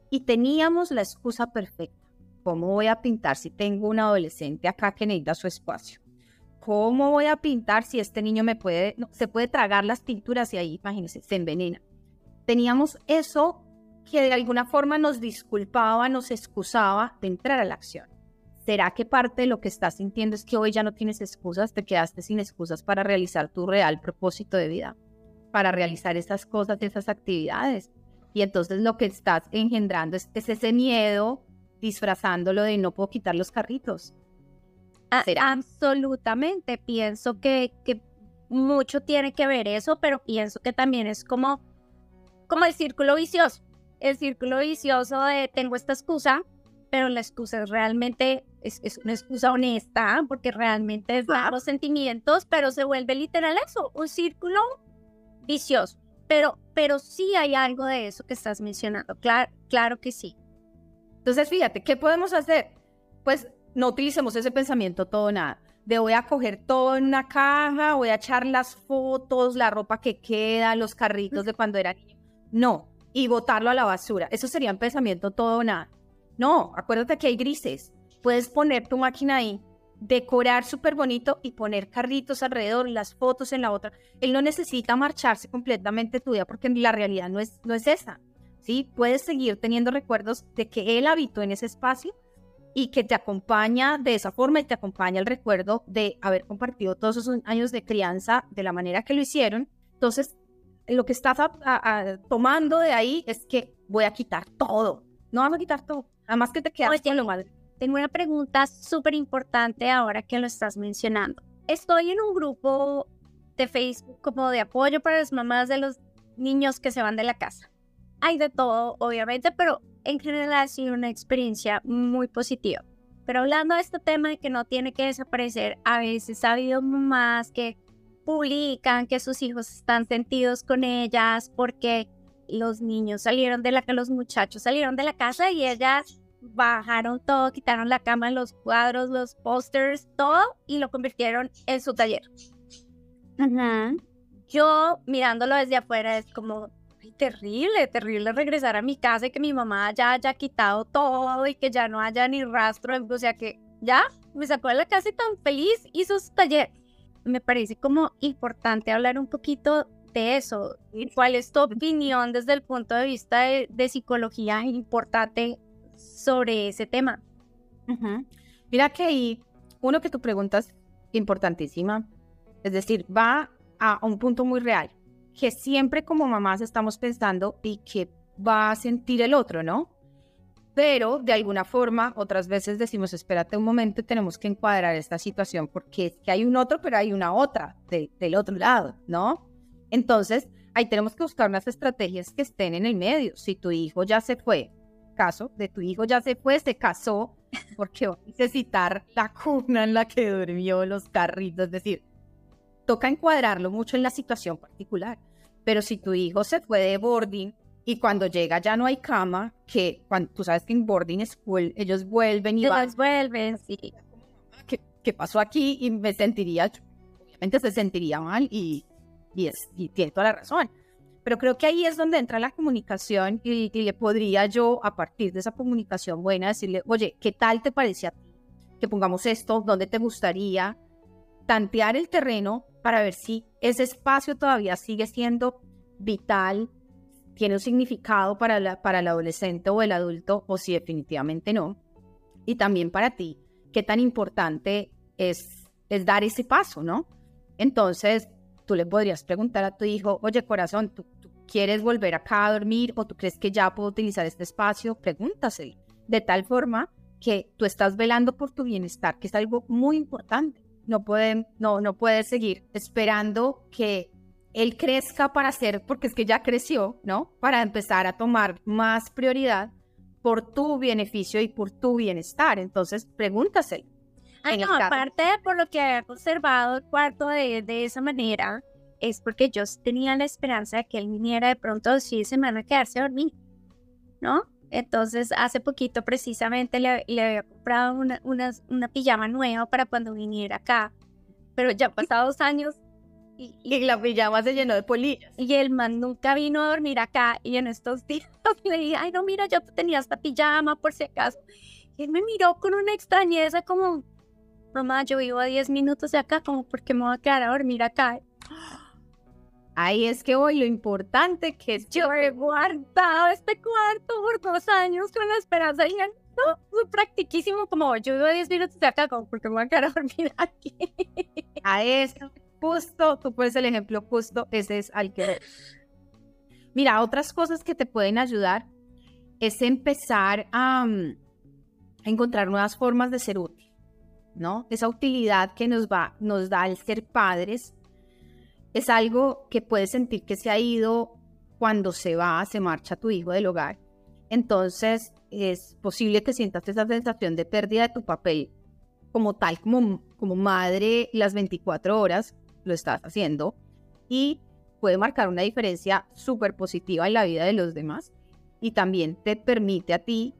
Y teníamos la excusa perfecta. ¿Cómo voy a pintar si tengo un adolescente acá que necesita su espacio? ¿Cómo voy a pintar si este niño me puede, se puede tragar las pinturas y ahí, imagínense, se envenena? teníamos eso que de alguna forma nos disculpaba, nos excusaba de entrar a la acción. ¿Será que parte de lo que estás sintiendo es que hoy ya no tienes excusas, te quedaste sin excusas para realizar tu real propósito de vida, para realizar esas cosas, esas actividades? Y entonces lo que estás engendrando es, ese miedo disfrazándolo de no puedo quitar los carritos.
Absolutamente, pienso que, que mucho tiene que ver eso, pero pienso que también es como como el círculo vicioso. El círculo vicioso de tengo esta excusa, pero la excusa es realmente, es, una excusa honesta, porque realmente es dar los sentimientos, pero se vuelve literal eso, un círculo vicioso. Pero, pero sí hay algo de eso que estás mencionando, claro, claro que sí.
Entonces, fíjate, ¿qué podemos hacer? Pues no utilicemos ese pensamiento todo nada de voy a coger todo en una caja, voy a echar las fotos, la ropa que queda, los carritos de cuando era niño no, y botarlo a la basura. Eso sería un pensamiento todo o nada. No, acuérdate que hay grises. Puedes poner tu máquina ahí, decorar súper bonito y poner carritos alrededor, las fotos en la otra. Él no necesita marcharse completamente tu vida porque la realidad no es, no es esa. ¿sí? Puedes seguir teniendo recuerdos de que él habitó en ese espacio y que te acompaña de esa forma y te acompaña el recuerdo de haber compartido todos esos años de crianza de la manera que lo hicieron. Entonces, lo que estás tomando de ahí es que voy a quitar todo. No vamos a quitar todo. Además que te quedas con lo madre.
Tengo una pregunta súper importante ahora que lo estás mencionando. Estoy en un grupo de Facebook como de apoyo para las mamás de los niños que se van de la casa. Hay de todo, obviamente, pero en general ha sido una experiencia muy positiva. Pero hablando de este tema de que no tiene que desaparecer, a veces ha habido mamás que publican que sus hijos están sentidos con ellas porque los niños salieron de la los muchachos salieron de la casa y ellas bajaron todo, quitaron la cama, los cuadros, los pósters, todo y lo convirtieron en su taller. Yo mirándolo desde afuera es como terrible, terrible regresar a mi casa y que mi mamá ya haya quitado todo y que ya no haya ni rastro, o sea que ya me sacó de la casa y tan feliz hizo su taller me parece como importante hablar un poquito de eso. ¿Cuál es tu opinión desde el punto de vista de, psicología importante sobre ese tema?
Mira que ahí, uno que tu preguntas importantísima, es decir, va a un punto muy real, que siempre como mamás estamos pensando y que va a sentir el otro, ¿no? pero de alguna forma otras veces decimos, espérate un momento, tenemos que encuadrar esta situación porque es que hay un otro, pero hay una otra del otro lado, ¿no? Entonces, ahí tenemos que buscar unas estrategias que estén en el medio. Si tu hijo ya se fue, caso de tu hijo ya se fue, se casó, porque va a necesitar la cuna en la que durmió, los carritos, es decir, toca encuadrarlo mucho en la situación particular. Pero si tu hijo se fue de boarding y cuando llega ya no hay cama, que cuando, tú sabes que en boarding school ellos vuelven y
ellos vuelven, sí.
¿Qué, ¿Qué, pasó aquí? Y me sentiría, obviamente se sentiría mal y, y, es, y tiene toda la razón. Pero creo que ahí es donde entra la comunicación y, y, le podría yo, a partir de esa comunicación buena, decirle, oye, ¿qué tal te parece a ti? Que pongamos esto, ¿dónde te gustaría? Tantear el terreno para ver si ese espacio todavía sigue siendo vital, tiene un significado para, la, para el adolescente o el adulto o si definitivamente no. Y también para ti, qué tan importante es, es dar ese paso, ¿no? Entonces, tú le podrías preguntar a tu hijo, oye corazón, ¿tú, ¿tú, quieres volver acá a dormir o tú crees que ya puedo utilizar este espacio? Pregúntaselo. De tal forma que tú estás velando por tu bienestar, que es algo muy importante. No pueden, no, no puedes seguir esperando que él crezca para ser, porque es que ya creció, ¿no? Para empezar a tomar más prioridad por tu beneficio y por tu bienestar. Entonces, pregúntaselo.
Ay, no, aparte por lo que he observado el cuarto de, de, esa manera, es porque yo tenía la esperanza de que él viniera de pronto si semana a quedarse a dormir, ¿no? Entonces, hace poquito precisamente le, le había comprado una, una, una, pijama nueva para cuando viniera acá, pero ya pasados años.
Y, y, y, la pijama se llenó de polillas.
Y el man nunca vino a dormir acá y en estos días le dije, ay, no, mira, yo tenía esta pijama por si acaso. Y él me miró con una extrañeza como, mamá, yo vivo a 10 minutos de acá, como, ¿por qué me voy a quedar a dormir acá?
Ahí es que hoy lo importante que es
yo he guardado este cuarto por dos años con la esperanza y no, muy practiquísimo como yo vivo a 10 minutos de acá, como porque me voy a quedar a dormir aquí.
A eso, justo, tú puedes el ejemplo justo, ese es al que Mira, otras cosas que te pueden ayudar es empezar a, a encontrar nuevas formas de ser útil, ¿no? Esa utilidad que nos, va, nos da el ser padres es algo que puedes sentir que se ha ido cuando se va, se marcha tu hijo del hogar. Entonces es posible que sientas esa sensación de pérdida de tu papel como tal, como, como madre las 24 horas lo estás haciendo y puede marcar una diferencia súper positiva en la vida de los demás y también te permite a ti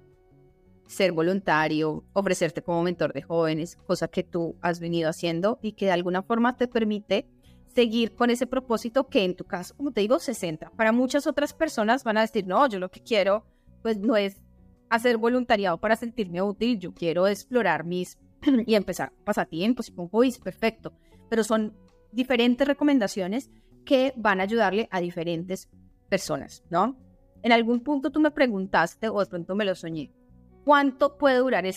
ser voluntario, ofrecerte como mentor de jóvenes, cosa que tú has venido haciendo y que de alguna forma te permite seguir con ese propósito que en tu caso, como te digo, se centra. Para muchas otras personas van a decir, no, yo lo que quiero, pues no es hacer voluntariado para sentirme útil, yo quiero explorar mis y empezar pasatiempos y con hobbies, perfecto. Pero son diferentes recomendaciones que van a ayudarle a diferentes personas, ¿no? En algún punto tú me preguntaste, o de pronto me lo soñé, ¿cuánto puede durar el,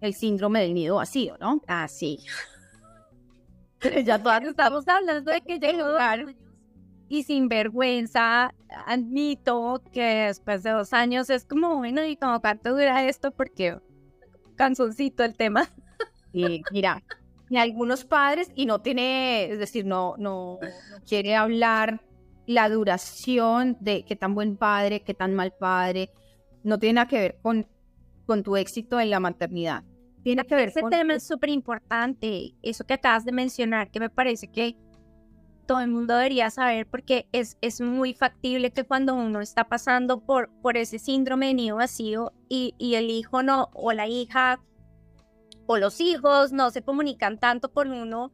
el síndrome del nido vacío, no?
Ah, sí.
ya todas estamos hablando de que llegó
y sin vergüenza admito que después de dos años es como, bueno, ¿y como cuánto dura esto? Porque canzoncito el tema.
Y mira, y algunos padres, y no tiene, es decir, no, no, no quiere hablar la duración de qué tan buen padre, qué tan mal padre, no tiene nada que ver con, con tu éxito en la maternidad. Tiene que ver
Ese
con...
tema es súper importante, eso que acabas de mencionar, que me parece que todo el mundo debería saber porque es, es muy factible que cuando uno está pasando por, por ese síndrome de nido vacío y, y el hijo no, o la hija, o los hijos no se comunican tanto con uno,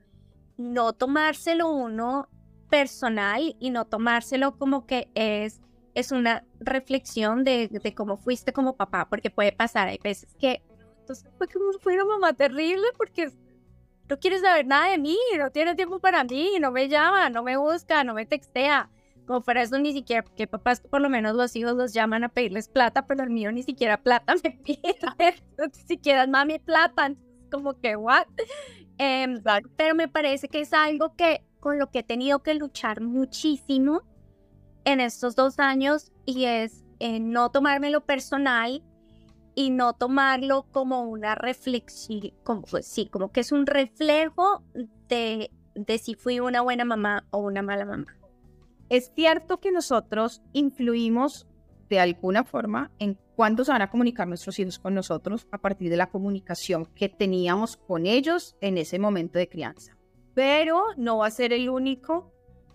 no tomárselo uno personal y no tomárselo como que es, es una reflexión de, de cómo fuiste como papá, porque puede pasar, hay veces que entonces fue como fue una mamá terrible porque no quiere saber nada de mí, no tiene tiempo para mí, no me llama, no me busca, no me textea. Como para eso ni siquiera, porque papás por lo menos los hijos los llaman a pedirles plata, pero el mío ni siquiera plata me pide, ni siquiera mami plata, como que what. Eh, pero me parece que es algo que con lo que he tenido que luchar muchísimo en estos dos años y es eh, no tomármelo personal y no tomarlo como una reflexión, como, pues, sí, como que es un reflejo de, de si fui una buena mamá o una mala mamá.
Es cierto que nosotros influimos de alguna forma en cuándo se van a comunicar nuestros hijos con nosotros a partir de la comunicación que teníamos con ellos en ese momento de crianza. Pero no va a ser el único,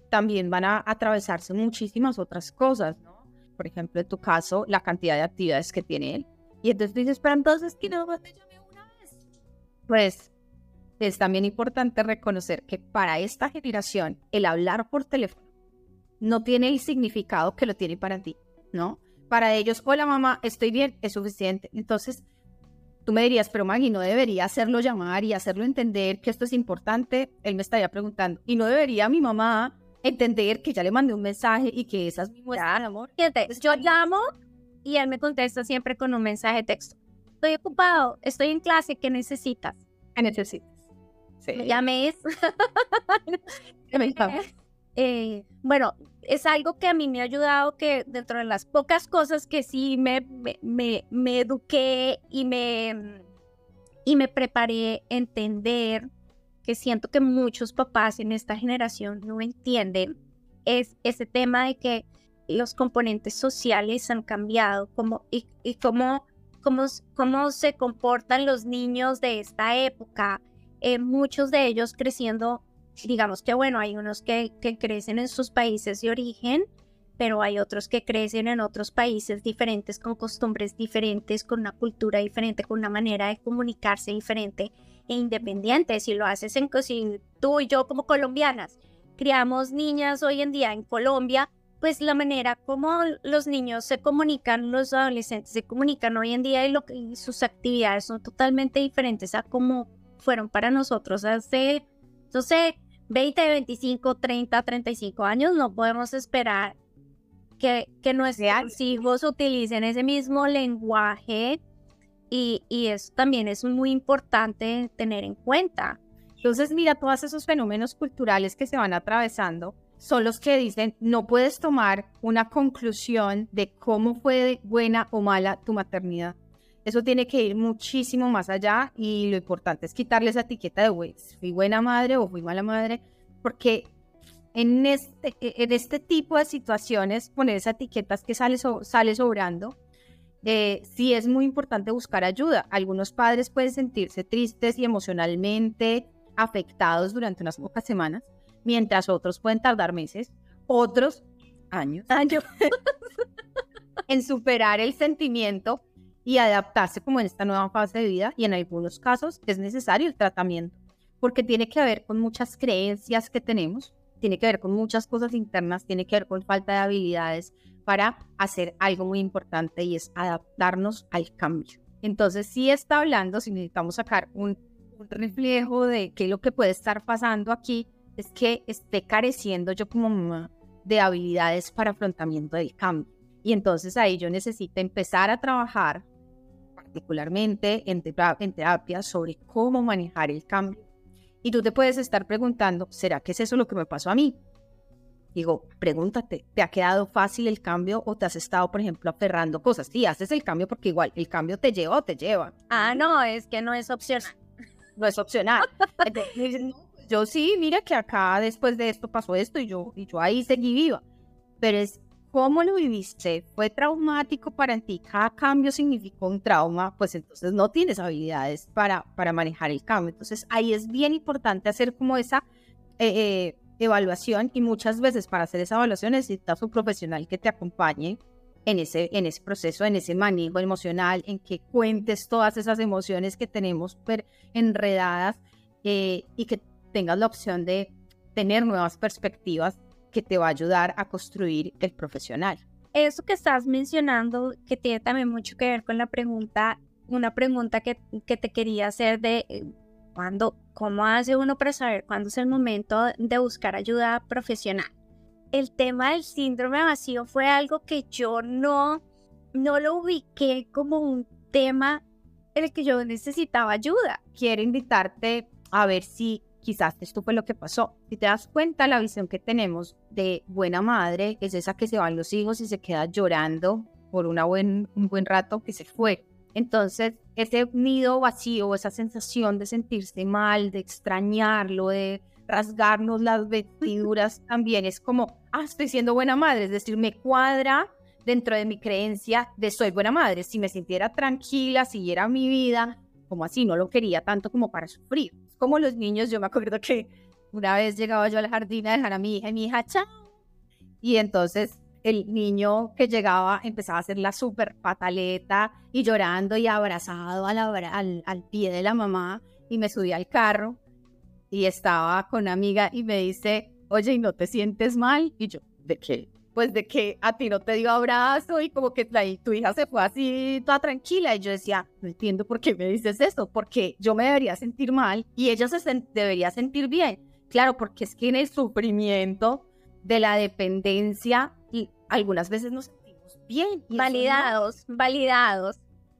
también van a atravesarse muchísimas otras cosas, ¿no? Por ejemplo, en tu caso, la cantidad de actividades que tiene él y entonces tú dices, pero entonces que no te llamé una vez. Pues es también importante reconocer que para esta generación el hablar por teléfono no tiene el significado que lo tiene para ti, ¿no? Para ellos, hola mamá, estoy bien, es suficiente. Entonces, tú me dirías, pero Maggie, ¿no debería hacerlo llamar y hacerlo entender que esto es importante? Él me estaría preguntando, ¿y no debería mi mamá entender que ya le mandé un mensaje y que esa es mi muestra de amor?
Fíjate, yo llamo y él me contesta siempre con un mensaje de texto. Estoy ocupado, estoy en clase, ¿qué necesitas?
¿Qué necesitas?
Sí. Me llames. eh, bueno, es algo que a mí me ha ayudado que dentro de las pocas cosas que sí me, me, me, eduqué y me, y me preparé a entender, que siento que muchos papás en esta generación no entienden, es ese tema de que los componentes sociales han cambiado como, y, cómo, cómo, cómo se comportan los niños de esta época, eh, muchos de ellos creciendo digamos que bueno, hay unos que, que crecen en sus países de origen, pero hay otros que crecen en otros países diferentes, con costumbres diferentes, con una cultura diferente, con una manera de comunicarse diferente independiente. Si lo haces en si tú y yo como colombianas criamos niñas hoy en día en Colombia, pues la manera como los niños se comunican, los adolescentes se comunican hoy en día y, lo, y sus actividades son totalmente diferentes a como fueron para nosotros hace, no sé, 20, 25, 30, 35 años, no podemos esperar que, que nuestros hijos utilicen ese mismo lenguaje y, y eso también es muy importante tener en cuenta.
Entonces, mira, todos esos fenómenos culturales que se van atravesando son los que dicen, no puedes tomar una conclusión de cómo fue buena o mala tu maternidad. Eso tiene que ir muchísimo más allá y lo importante es quitarle esa etiqueta de, güey, fui buena madre o fui mala madre, porque en este, e, en este tipo de situaciones, poner esa etiqueta que sale, sale sobrando, eh, sí es muy importante buscar ayuda. Algunos padres pueden sentirse tristes y emocionalmente afectados durante unas pocas semanas, mientras otros pueden tardar meses, otros años, años en superar el sentimiento y adaptarse como en esta nueva fase de vida y en algunos casos es necesario el tratamiento porque tiene que ver con muchas creencias que tenemos, tiene que ver con muchas cosas internas, tiene que ver con falta de habilidades para hacer algo muy importante y es adaptarnos al cambio. Entonces, si está hablando, si necesitamos sacar un, un reflejo de qué es lo que puede estar pasando aquí, es que esté careciendo yo como mamá de habilidades para afrontamiento del cambio. Y entonces ahí yo necesito empezar a trabajar particularmente en, terapia sobre cómo manejar el cambio. Y tú te puedes estar preguntando, ¿será que es eso lo que me pasó a mí? Digo, pregúntate, ¿te ha quedado fácil el cambio o te has estado, por ejemplo, aferrando cosas? Sí, haces el cambio porque igual el cambio te lleva o te lleva.
Ah, no, es que no es opcional.
No es opcional. yo sí, mira que acá después de esto pasó esto y yo, y yo ahí seguí viva. Pero es cómo lo viviste, fue traumático para ti, cada cambio significó un trauma, pues entonces no tienes habilidades para, para manejar el cambio. Entonces ahí es bien importante hacer como esa eh, eh, evaluación y muchas veces para hacer esa evaluación necesitas un profesional que te acompañe en ese, en ese proceso, en ese manejo emocional, en que cuentes todas esas emociones que tenemos enredadas eh, y que tengas la opción de tener nuevas perspectivas que te va a ayudar a construir el profesional.
Eso que estás mencionando, que tiene también mucho que ver con la pregunta, una pregunta que, que te quería hacer de eh, cómo hace uno para saber cuándo es el momento de buscar ayuda profesional. El tema del síndrome vacío fue algo que yo no, no lo ubiqué como un tema en el que yo necesitaba ayuda.
Quiero invitarte a ver si quizás esto fue lo que pasó. Si te das cuenta, la visión que tenemos de buena madre es esa que se van los hijos y se queda llorando por una buen, un buen rato que se fue. Entonces, ese nido vacío, esa sensación de sentirse mal, de extrañarlo, de rasgarnos las vestiduras, también es como, ah, estoy siendo buena madre, es decir, me cuadra dentro de mi creencia de soy buena madre. Si me sintiera tranquila, siguiera mi vida, como así, no lo quería tanto como para sufrir como los niños, yo me acuerdo que una vez llegaba yo al jardín a dejar a mi hija y mi hija, chao. Y entonces el niño que llegaba empezaba a hacer la súper pataleta y llorando y abrazado al, pie de la mamá y me subí al carro y estaba con una amiga y me dice, oye, ¿y no te sientes mal? Y yo, ¿de qué? Pues de que a ti no te dio abrazo y como que tu hija se fue así toda tranquila. Y yo decía, no entiendo por qué me dices eso, porque yo me debería sentir mal y ella se debería sentir bien. Claro, porque es que en el sufrimiento de la dependencia y algunas veces nos sentimos bien.
Validados, validados.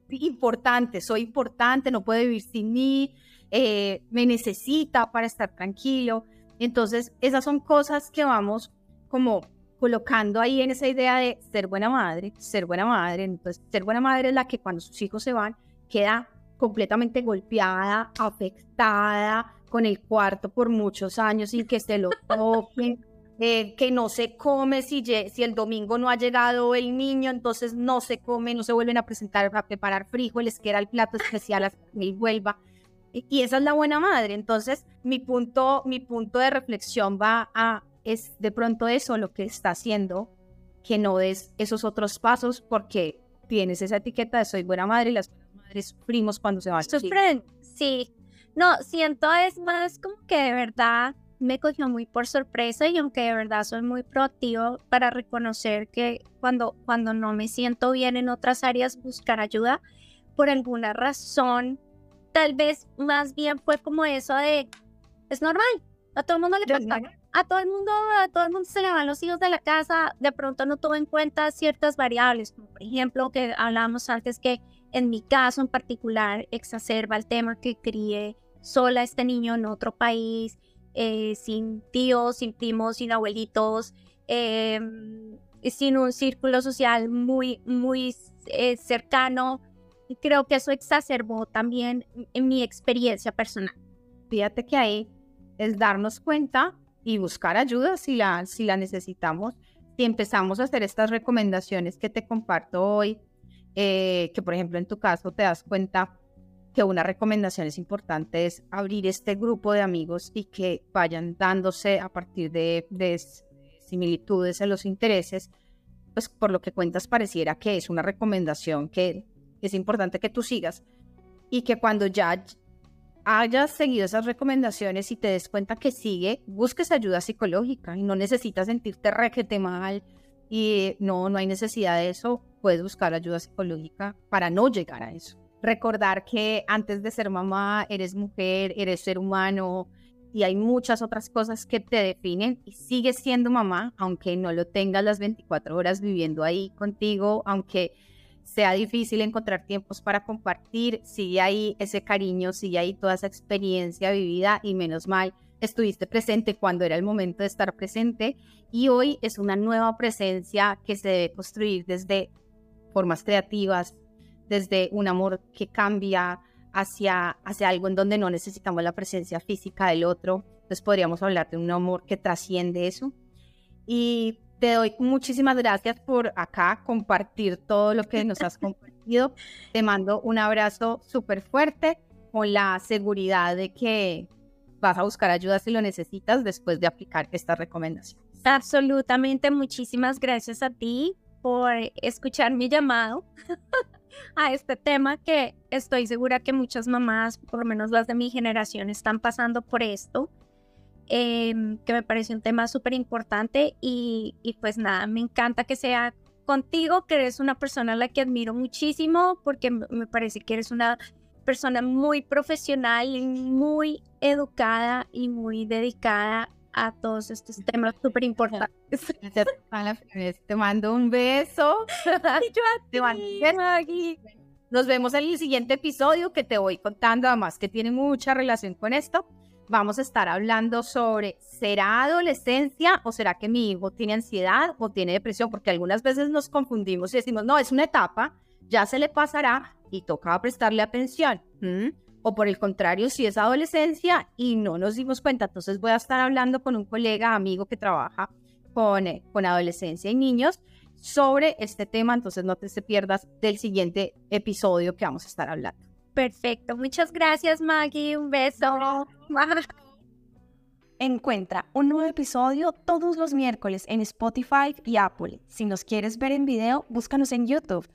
Importante, soy importante, no puede vivir sin mí, eh, me necesita para estar tranquilo. Entonces, esas son cosas que vamos como colocando ahí en esa idea de ser buena madre, ser buena madre. Entonces, ser buena madre es la que cuando sus hijos se van queda completamente golpeada, afectada, con el cuarto por muchos años sin que se lo toquen, eh, que no se come si, el domingo no ha llegado el niño, entonces no se come, no se vuelven a presentar a preparar frijoles, que era el plato especial hasta que él vuelva. Y esa es la buena madre. Entonces, mi punto, mi punto de reflexión va a, es de pronto eso lo que está haciendo, que no des esos otros pasos porque tienes esa etiqueta de soy buena madre y las madres sufrimos cuando se van.
Sufren, sí. No, siento es más como que de verdad me cogió muy por sorpresa y aunque de verdad soy muy proactivo para reconocer que cuando, cuando no me siento bien en otras áreas buscar ayuda, por alguna razón, tal vez más bien fue como eso de, es normal, a todo el mundo le pasa, a todo el mundo, a todo el mundo se le van los hijos de la casa, de pronto no tuvo en cuenta ciertas variables, como por ejemplo que hablábamos antes que en mi caso en particular exacerba el tema que crié sola este niño en otro país, eh, sin tíos, sin primos, sin abuelitos, em, sin un círculo social muy, muy eh, cercano. Creo que eso exacerbó también en mi experiencia personal.
Fíjate que ahí es darnos cuenta y buscar ayuda si la, si la necesitamos. Si empezamos a hacer estas recomendaciones que te comparto hoy, eh, que por ejemplo en tu caso te das cuenta que una recomendación es importante es abrir este grupo de amigos y que vayan dándose a partir de, similitudes en los intereses, pues por lo que cuentas pareciera que es una recomendación que es importante que tú sigas y que cuando ya hayas seguido esas recomendaciones y te des cuenta que sigue, busques ayuda psicológica y no necesitas sentirte requete mal y no, no hay necesidad de eso, puedes buscar ayuda psicológica para no llegar a eso recordar que antes de ser mamá eres mujer, eres ser humano y hay muchas otras cosas que te definen y sigues siendo mamá, aunque no lo tengas las 24 horas viviendo ahí contigo, aunque sea difícil encontrar tiempos para compartir, sigue ahí ese cariño, sigue ahí toda esa experiencia vivida y menos mal estuviste presente cuando era el momento de estar presente y hoy es una nueva presencia que se debe construir desde formas creativas, desde un amor que cambia hacia, hacia algo en donde no necesitamos la presencia física del otro. Entonces podríamos hablar de un amor que trasciende eso. Y te doy muchísimas gracias por acá compartir todo lo que nos has compartido. Te mando un abrazo súper fuerte con la seguridad de que vas a buscar ayuda si lo necesitas después de aplicar esta recomendación.
Absolutamente, muchísimas gracias a ti por escuchar mi llamado. a este tema que estoy segura que muchas mamás, por lo menos las de mi generación, están pasando por esto, em, que me parece un tema súper importante y, y pues nada, me encanta que sea contigo, que eres una persona a la que admiro muchísimo porque me parece que eres una persona muy profesional, muy educada y muy dedicada a todos estos temas súper importantes.
Te mando un beso.
te mando
Nos vemos en el siguiente episodio que te voy contando, además que tiene mucha relación con esto. Vamos a estar hablando sobre, ¿será adolescencia o será que mi hijo tiene ansiedad o tiene depresión? Porque algunas veces nos confundimos y decimos, no, es una etapa, ya se le pasará y toca prestarle atención o por el contrario, si es adolescencia y no nos dimos cuenta, entonces voy a estar hablando con un colega, amigo que trabaja con, eh, con adolescencia y niños sobre este tema, entonces no te se pierdas del siguiente episodio que vamos a estar hablando.
Perfecto, muchas gracias Maggie, un beso.
Encuentra un nuevo episodio todos los miércoles en Spotify y Apple. Si nos quieres ver en video, búscanos en YouTube.